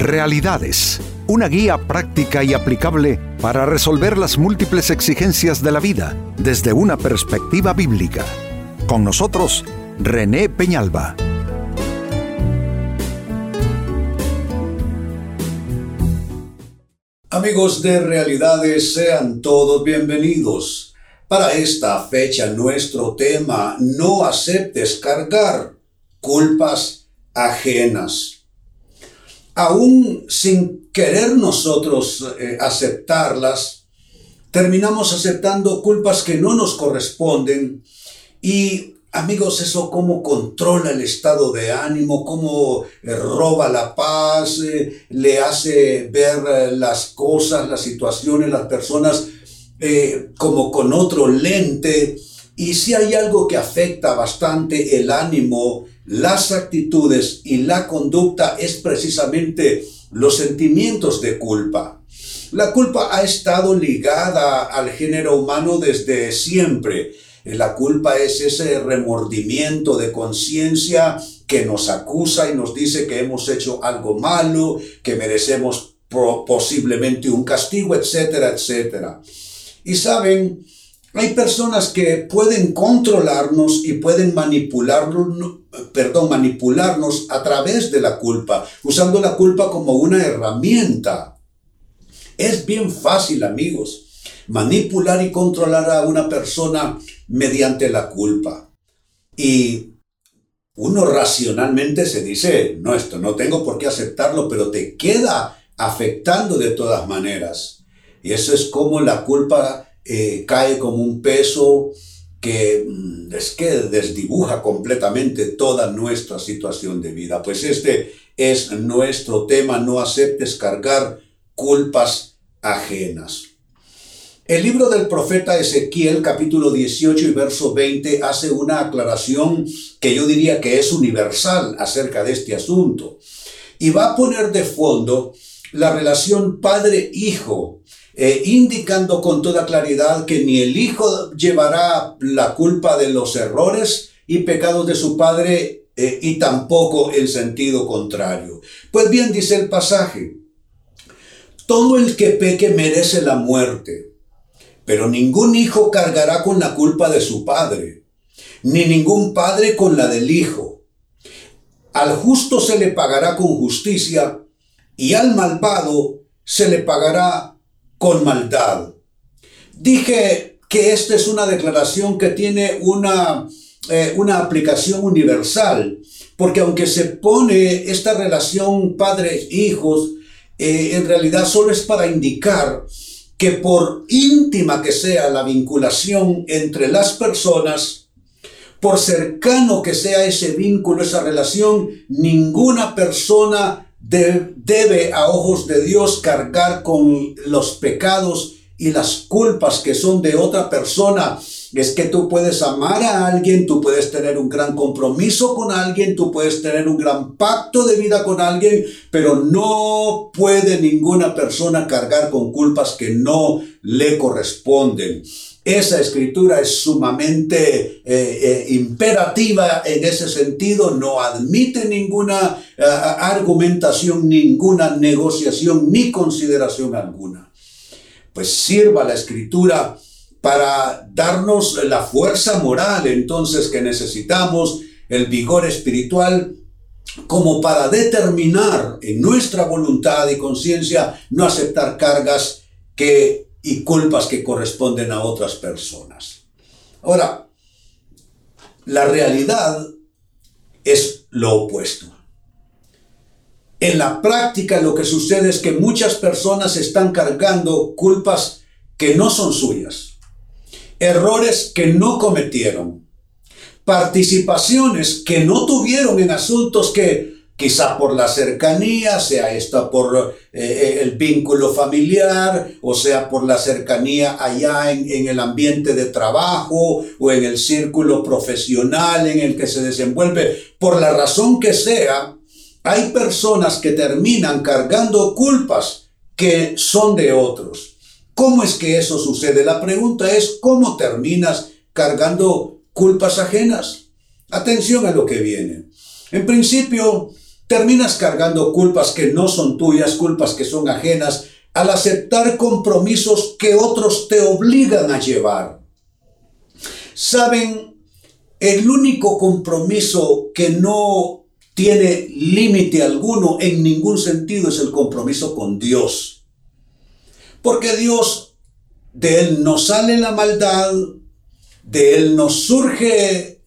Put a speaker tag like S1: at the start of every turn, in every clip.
S1: Realidades, una guía práctica y aplicable para resolver las múltiples exigencias de la vida desde una perspectiva bíblica. Con nosotros, René Peñalba.
S2: Amigos de Realidades, sean todos bienvenidos. Para esta fecha nuestro tema, no aceptes cargar culpas ajenas. Aún sin querer nosotros eh, aceptarlas, terminamos aceptando culpas que no nos corresponden y Amigos, eso cómo controla el estado de ánimo, cómo eh, roba la paz, eh, le hace ver las cosas, las situaciones, las personas como con otro lente. Y si hay algo que afecta bastante el ánimo, las actitudes y la conducta es precisamente los sentimientos de culpa. La culpa ha estado ligada al género humano desde siempre la culpa es ese remordimiento de conciencia que nos acusa y nos dice que hemos hecho algo malo, que merecemos posiblemente un castigo, etcétera, etcétera. Y saben, hay personas que pueden controlarnos y pueden manipularnos, perdón, manipularnos a través de la culpa, usando la culpa como una herramienta. Es bien fácil, amigos manipular y controlar a una persona mediante la culpa. Y uno racionalmente se dice, no, esto no tengo por qué aceptarlo, pero te queda afectando de todas maneras. Y eso es como la culpa eh, cae como un peso que mm, es que desdibuja completamente toda nuestra situación de vida. Pues este es nuestro tema, no aceptes cargar culpas ajenas. El libro del profeta Ezequiel capítulo 18 y verso 20 hace una aclaración que yo diría que es universal acerca de este asunto. Y va a poner de fondo la relación padre-hijo, eh, indicando con toda claridad que ni el hijo llevará la culpa de los errores y pecados de su padre eh, y tampoco el sentido contrario. Pues bien, dice el pasaje, todo el que peque merece la muerte pero ningún hijo cargará con la culpa de su padre, ni ningún padre con la del hijo. Al justo se le pagará con justicia, y al malvado se le pagará con maldad. Dije que esta es una declaración que tiene una, eh, una aplicación universal, porque aunque se pone esta relación padres-hijos, eh, en realidad solo es para indicar que por íntima que sea la vinculación entre las personas, por cercano que sea ese vínculo, esa relación, ninguna persona debe a ojos de Dios cargar con los pecados y las culpas que son de otra persona es que tú puedes amar a alguien, tú puedes tener un gran compromiso con alguien, tú puedes tener un gran pacto de vida con alguien, pero no puede ninguna persona cargar con culpas que no le corresponden. Esa escritura es sumamente eh, eh, imperativa en ese sentido, no admite ninguna eh, argumentación, ninguna negociación ni consideración alguna. Pues sirva la escritura para darnos la fuerza moral entonces que necesitamos, el vigor espiritual, como para determinar en nuestra voluntad y conciencia no aceptar cargas que, y culpas que corresponden a otras personas. Ahora, la realidad es lo opuesto. En la práctica lo que sucede es que muchas personas están cargando culpas que no son suyas errores que no cometieron, participaciones que no tuvieron en asuntos que quizá por la cercanía, sea esta por eh, eh, el vínculo familiar, o sea por la cercanía allá en, en, el ambiente de trabajo o en el círculo profesional en el que se desenvuelve, por la razón que sea, hay personas que terminan cargando culpas que son de otros. ¿Cómo es que eso sucede? La pregunta es, ¿cómo terminas cargando culpas ajenas? Atención a lo que viene. En principio, terminas cargando culpas que no son tuyas, culpas que son ajenas, al aceptar compromisos que otros te obligan a llevar. Saben, el único compromiso que no tiene límite alguno en ningún sentido es el compromiso con Dios. Porque Dios, de Él no sale la maldad, de Él nos surge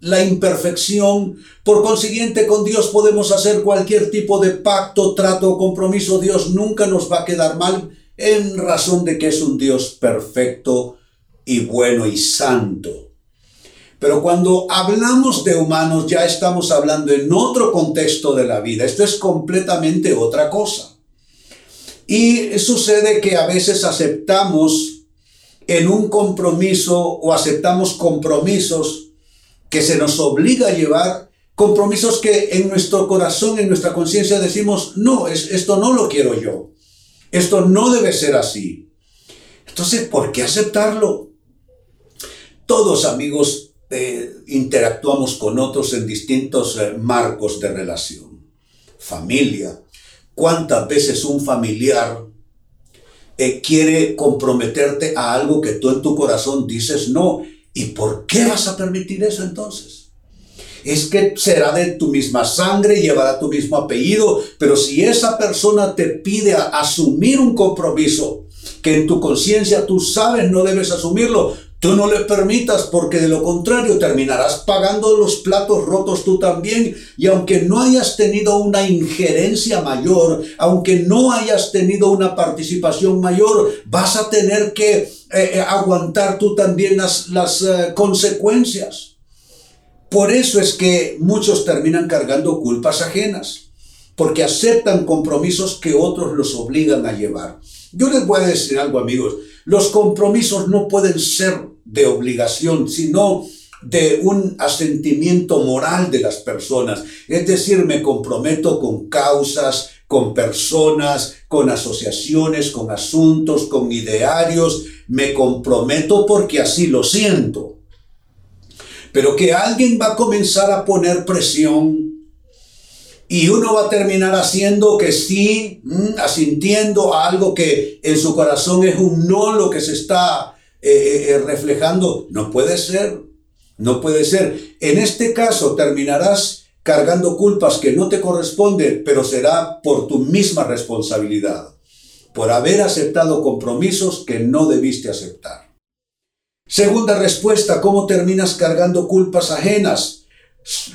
S2: la imperfección. Por consiguiente, con Dios podemos hacer cualquier tipo de pacto, trato o compromiso. Dios nunca nos va a quedar mal en razón de que es un Dios perfecto y bueno y santo. Pero cuando hablamos de humanos ya estamos hablando en otro contexto de la vida. Esto es completamente otra cosa. Y sucede que a veces aceptamos en un compromiso o aceptamos compromisos que se nos obliga a llevar, compromisos que en nuestro corazón, en nuestra conciencia decimos, no, es, esto no lo quiero yo, esto no debe ser así. Entonces, ¿por qué aceptarlo? Todos amigos eh, interactuamos con otros en distintos eh, marcos de relación. Familia. ¿Cuántas veces un familiar eh, quiere comprometerte a algo que tú en tu corazón dices no? ¿Y por qué vas a permitir eso entonces? Es que será de tu misma sangre, llevará tu mismo apellido, pero si esa persona te pide asumir un compromiso que en tu conciencia tú sabes no debes asumirlo, Tú no le permitas porque de lo contrario terminarás pagando los platos rotos tú también y aunque no hayas tenido una injerencia mayor, aunque no hayas tenido una participación mayor, vas a tener que eh, eh, aguantar tú también las, las eh, consecuencias. Por eso es que muchos terminan cargando culpas ajenas, porque aceptan compromisos que otros los obligan a llevar. Yo les voy a decir algo amigos, los compromisos no pueden ser de obligación, sino de un asentimiento moral de las personas. Es decir, me comprometo con causas, con personas, con asociaciones, con asuntos, con idearios. Me comprometo porque así lo siento. Pero que alguien va a comenzar a poner presión y uno va a terminar haciendo que sí, mm, asintiendo a algo que en su corazón es un no lo que se está eh, eh, eh, reflejando. No puede ser, no puede ser. En este caso terminarás cargando culpas que no te corresponden, pero será por tu misma responsabilidad, por haber aceptado compromisos que no debiste aceptar. Segunda respuesta, ¿cómo terminas cargando culpas ajenas?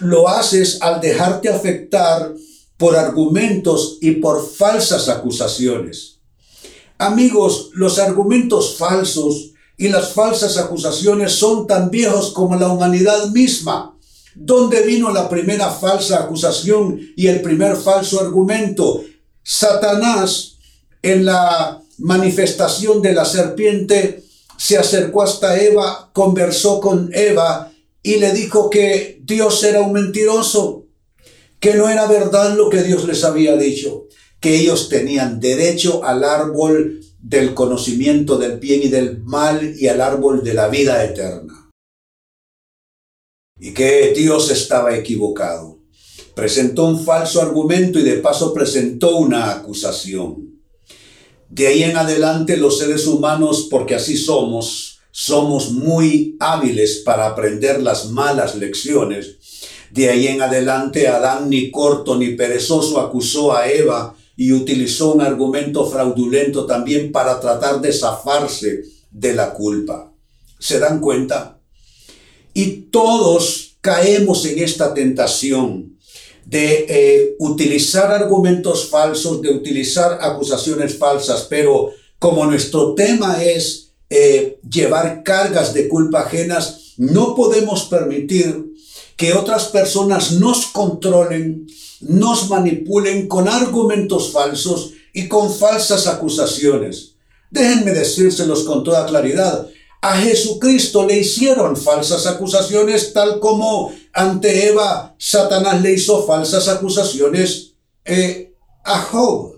S2: Lo haces al dejarte afectar por argumentos y por falsas acusaciones. Amigos, los argumentos falsos y las falsas acusaciones son tan viejos como la humanidad misma. ¿Dónde vino la primera falsa acusación y el primer falso argumento? Satanás, en la manifestación de la serpiente, se acercó hasta Eva, conversó con Eva y le dijo que Dios era un mentiroso, que no era verdad lo que Dios les había dicho, que ellos tenían derecho al árbol del conocimiento del bien y del mal y al árbol de la vida eterna. Y que Dios estaba equivocado. Presentó un falso argumento y de paso presentó una acusación. De ahí en adelante los seres humanos, porque así somos, somos muy hábiles para aprender las malas lecciones. De ahí en adelante Adán ni corto ni perezoso acusó a Eva y utilizó un argumento fraudulento también para tratar de zafarse de la culpa. ¿Se dan cuenta? Y todos caemos en esta tentación de eh, utilizar argumentos falsos, de utilizar acusaciones falsas, pero como nuestro tema es eh, llevar cargas de culpa ajenas, no podemos permitir que otras personas nos controlen, nos manipulen con argumentos falsos y con falsas acusaciones. Déjenme decírselos con toda claridad. A Jesucristo le hicieron falsas acusaciones tal como ante Eva Satanás le hizo falsas acusaciones eh, a Job.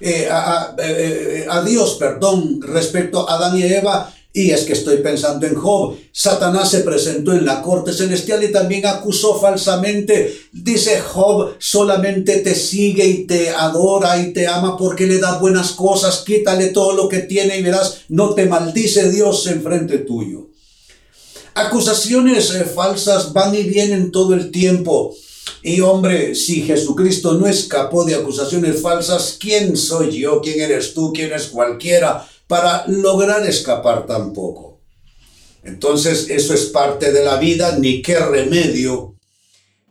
S2: Eh, a, eh, a, Dios, perdón, respecto a Adán y Eva, Y es que estoy pensando en Job. Satanás se presentó en la corte celestial y también acusó falsamente. Dice Job, solamente te sigue y te adora y te ama porque le da buenas cosas. Quítale todo lo que tiene y verás, no te maldice Dios en frente tuyo. Acusaciones eh, falsas van y vienen todo el tiempo. Y hombre, si Jesucristo no escapó de acusaciones falsas, ¿quién soy yo? ¿Quién eres tú? ¿Quién es cualquiera para lograr escapar tampoco? Entonces, eso es parte de la vida, ni qué remedio.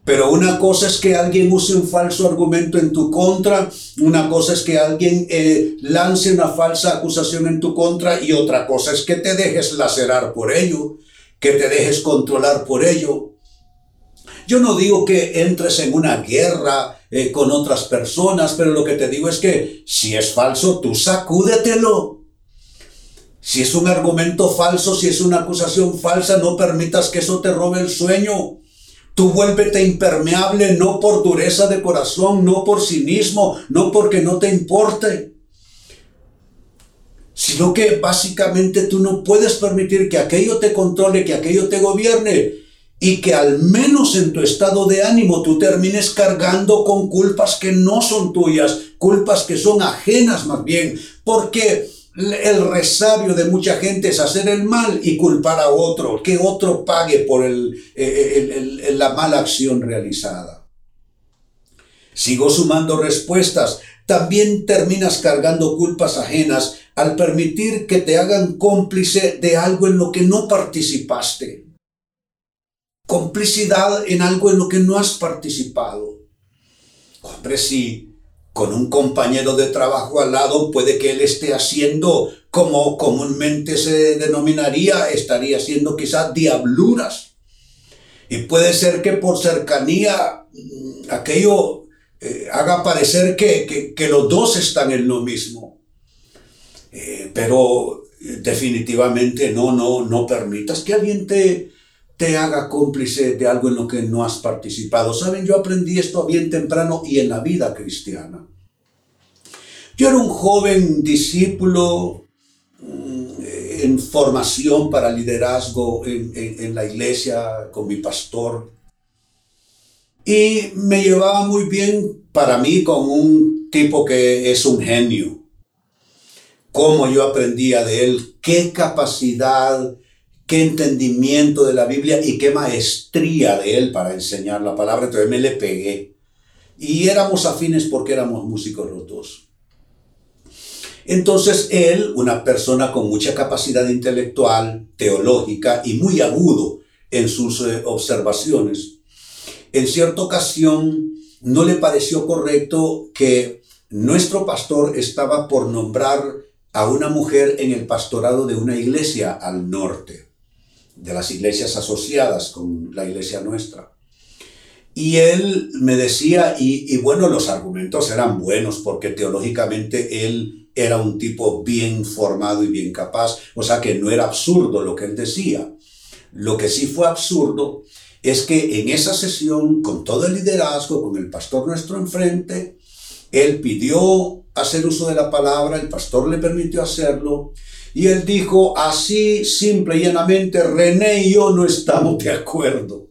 S2: Pero una cosa es que alguien use un falso argumento en tu contra, una cosa es que alguien eh, lance una falsa acusación en tu contra y otra cosa es que te dejes lacerar por ello, que te dejes controlar por ello. Yo no digo que entres en una guerra eh, con otras personas, pero lo que te digo es que si es falso, tú sacúdetelo. Si es un argumento falso, si es una acusación falsa, no permitas que eso te robe el sueño. Tú vuélvete impermeable no por dureza de corazón, no por cinismo, no porque no te importe, sino que básicamente tú no puedes permitir que aquello te controle, que aquello te gobierne y que al menos en tu estado de ánimo tú termines cargando con culpas que no son tuyas, culpas que son ajenas más bien, porque el resabio de mucha gente es hacer el mal y culpar a otro, que otro pague por el, la mala acción realizada. Sigo sumando respuestas. También terminas cargando culpas ajenas al permitir que te hagan cómplice de algo en lo que no participaste complicidad en algo en lo que no has participado. Hombre, si con un compañero de trabajo al lado puede que él esté haciendo como comúnmente se denominaría, estaría haciendo quizás diabluras. Y puede ser que por cercanía mm, aquello eh, haga parecer que, los dos están en lo mismo. Eh, pero definitivamente no, no, no permitas que alguien te, te haga cómplice de algo en lo que no has participado. Saben, yo aprendí esto bien temprano y en la vida cristiana. Yo era un joven discípulo mm, en formación para liderazgo en, la iglesia con mi pastor. Y me llevaba muy bien para mí con un tipo que es un genio. Cómo yo aprendía de él, qué capacidad qué entendimiento de la Biblia y qué maestría de él para enseñar la palabra. Entonces me le pegué. Y éramos afines porque éramos músicos los dos. Entonces él, una persona con mucha capacidad intelectual, teológica y muy agudo en sus eh, observaciones, en cierta ocasión no le pareció correcto que nuestro pastor estaba por nombrar a una mujer en el pastorado de una iglesia al norte de las iglesias asociadas con la iglesia nuestra. Y él me decía, y, bueno, los argumentos eran buenos porque teológicamente él era un tipo bien formado y bien capaz, o sea que no era absurdo lo que él decía. Lo que sí fue absurdo es que en esa sesión, con todo el liderazgo, con el pastor nuestro enfrente, él pidió hacer uso de la palabra, el pastor le permitió hacerlo, y él dijo así, simple y llanamente, René y yo no estamos de acuerdo.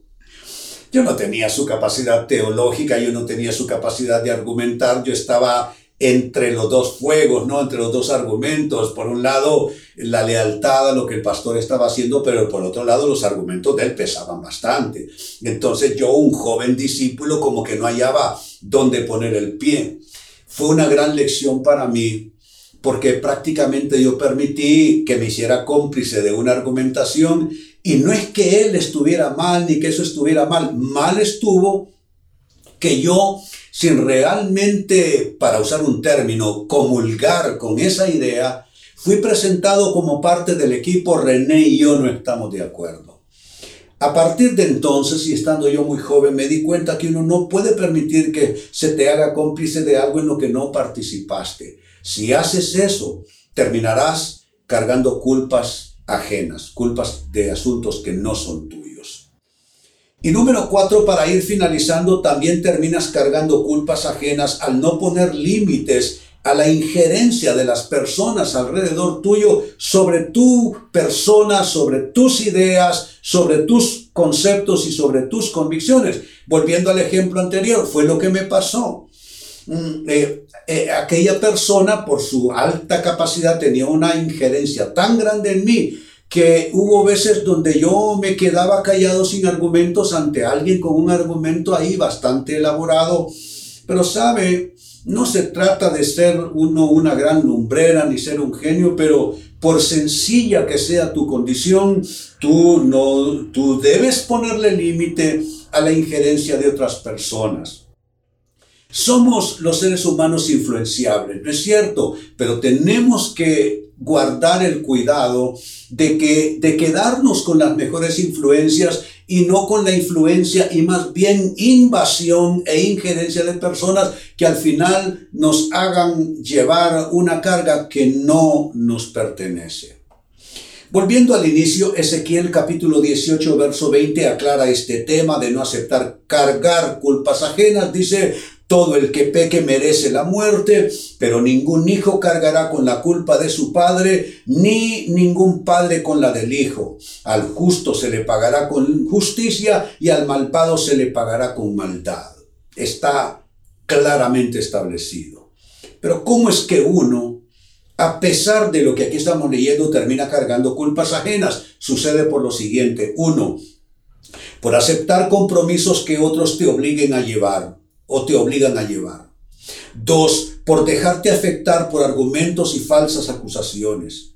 S2: Yo no tenía su capacidad teológica, yo no tenía su capacidad de argumentar, yo estaba entre los dos fuegos, ¿no? Entre los dos argumentos. Por un lado, la lealtad a lo que el pastor estaba haciendo, pero por otro lado, los argumentos de él pesaban bastante. Entonces yo, un joven discípulo, como que no hallaba dónde poner el pie. Fue una gran lección para mí porque prácticamente yo permití que me hiciera cómplice de una argumentación y no es que él estuviera mal ni que eso estuviera mal, mal estuvo que yo, sin realmente, para usar un término, comulgar con esa idea, fui presentado como parte del equipo René y yo no estamos de acuerdo. A partir de entonces, y estando yo muy joven, me di cuenta que uno no puede permitir que se te haga cómplice de algo en lo que no participaste. Si haces eso, terminarás cargando culpas ajenas, culpas de asuntos que no son tuyos. Y número cuatro, para ir finalizando, también terminas cargando culpas ajenas al no poner límites a la injerencia de las personas alrededor tuyo sobre tu persona, sobre tus ideas, sobre tus conceptos y sobre tus convicciones. Volviendo al ejemplo anterior, fue lo que me pasó. Mm, eh, eh, aquella persona, por su alta capacidad, tenía una injerencia tan grande en mí que hubo veces donde yo me quedaba callado sin argumentos ante alguien con un argumento ahí bastante elaborado. Pero sabe, no se trata de ser uno una gran lumbrera ni ser un genio, pero por sencilla que sea tu condición, tú no tú debes ponerle límite a la injerencia de otras personas. Somos los seres humanos influenciables, ¿no es cierto? Pero tenemos que guardar el cuidado de, que, de quedarnos con las mejores influencias y no con la influencia y más bien invasión e injerencia de personas que al final nos hagan llevar una carga que no nos pertenece. Volviendo al inicio, Ezequiel capítulo 18, verso 20 aclara este tema de no aceptar cargar culpas ajenas. Dice, todo el que peque merece la muerte, pero ningún hijo cargará con la culpa de su padre, ni ningún padre con la del hijo. Al justo se le pagará con justicia y al malvado se le pagará con maldad. Está claramente establecido. Pero ¿cómo es que uno, a pesar de lo que aquí estamos leyendo, termina cargando culpas ajenas? Sucede por lo siguiente. Uno, por aceptar compromisos que otros te obliguen a llevar o te obligan a llevar. Dos, por dejarte afectar por argumentos y falsas acusaciones.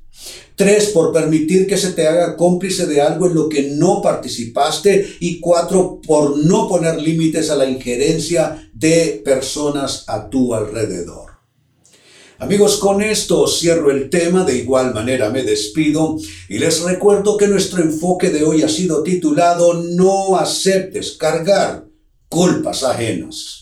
S2: Tres, por permitir que se te haga cómplice de algo en lo que no participaste. Y cuatro, por no poner límites a la injerencia de personas a tu alrededor. Amigos, con esto cierro el tema, de igual manera me despido y les recuerdo que nuestro enfoque de hoy ha sido titulado No aceptes cargar culpas ajenas